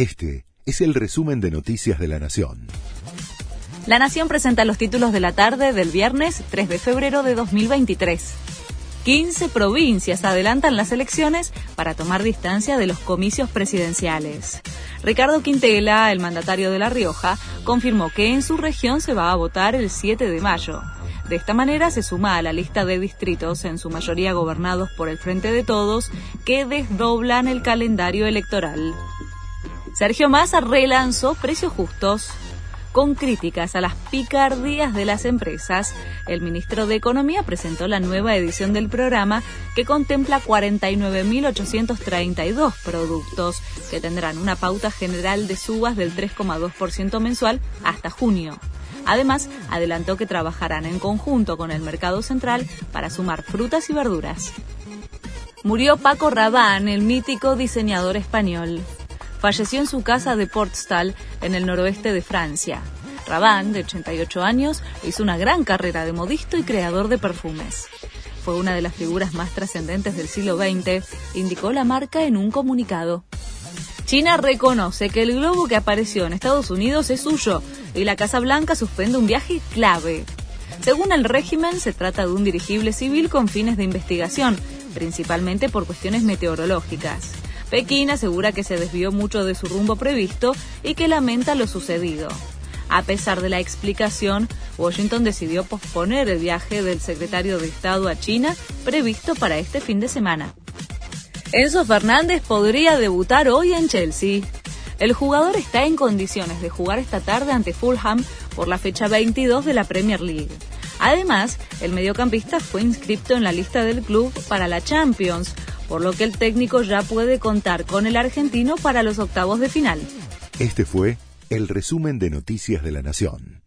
Este es el resumen de Noticias de la Nación. La Nación presenta los títulos de la tarde del viernes 3 de febrero de 2023. 15 provincias adelantan las elecciones para tomar distancia de los comicios presidenciales. Ricardo Quintela, el mandatario de La Rioja, confirmó que en su región se va a votar el 7 de mayo. De esta manera se suma a la lista de distritos, en su mayoría gobernados por el Frente de Todos, que desdoblan el calendario electoral. Sergio Massa relanzó precios justos. Con críticas a las picardías de las empresas, el ministro de Economía presentó la nueva edición del programa que contempla 49.832 productos que tendrán una pauta general de subas del 3,2% mensual hasta junio. Además, adelantó que trabajarán en conjunto con el mercado central para sumar frutas y verduras. Murió Paco Rabanne, el mítico diseñador español falleció en su casa de Portstal, en el noroeste de Francia. Rabanne, de 88 años, hizo una gran carrera de modisto y creador de perfumes. Fue una de las figuras más trascendentes del siglo XX, indicó la marca en un comunicado. China reconoce que el globo que apareció en Estados Unidos es suyo y la Casa Blanca suspende un viaje clave. Según el régimen, se trata de un dirigible civil con fines de investigación, principalmente por cuestiones meteorológicas. Pekín asegura que se desvió mucho de su rumbo previsto y que lamenta lo sucedido. A pesar de la explicación, Washington decidió posponer el viaje del secretario de Estado a China previsto para este fin de semana. Enzo Fernández podría debutar hoy en Chelsea. El jugador está en condiciones de jugar esta tarde ante Fulham por la fecha 22 de la Premier League. Además, el mediocampista fue inscrito en la lista del club para la Champions, por lo que el técnico ya puede contar con el argentino para los octavos de final. Este fue el resumen de Noticias de la Nación.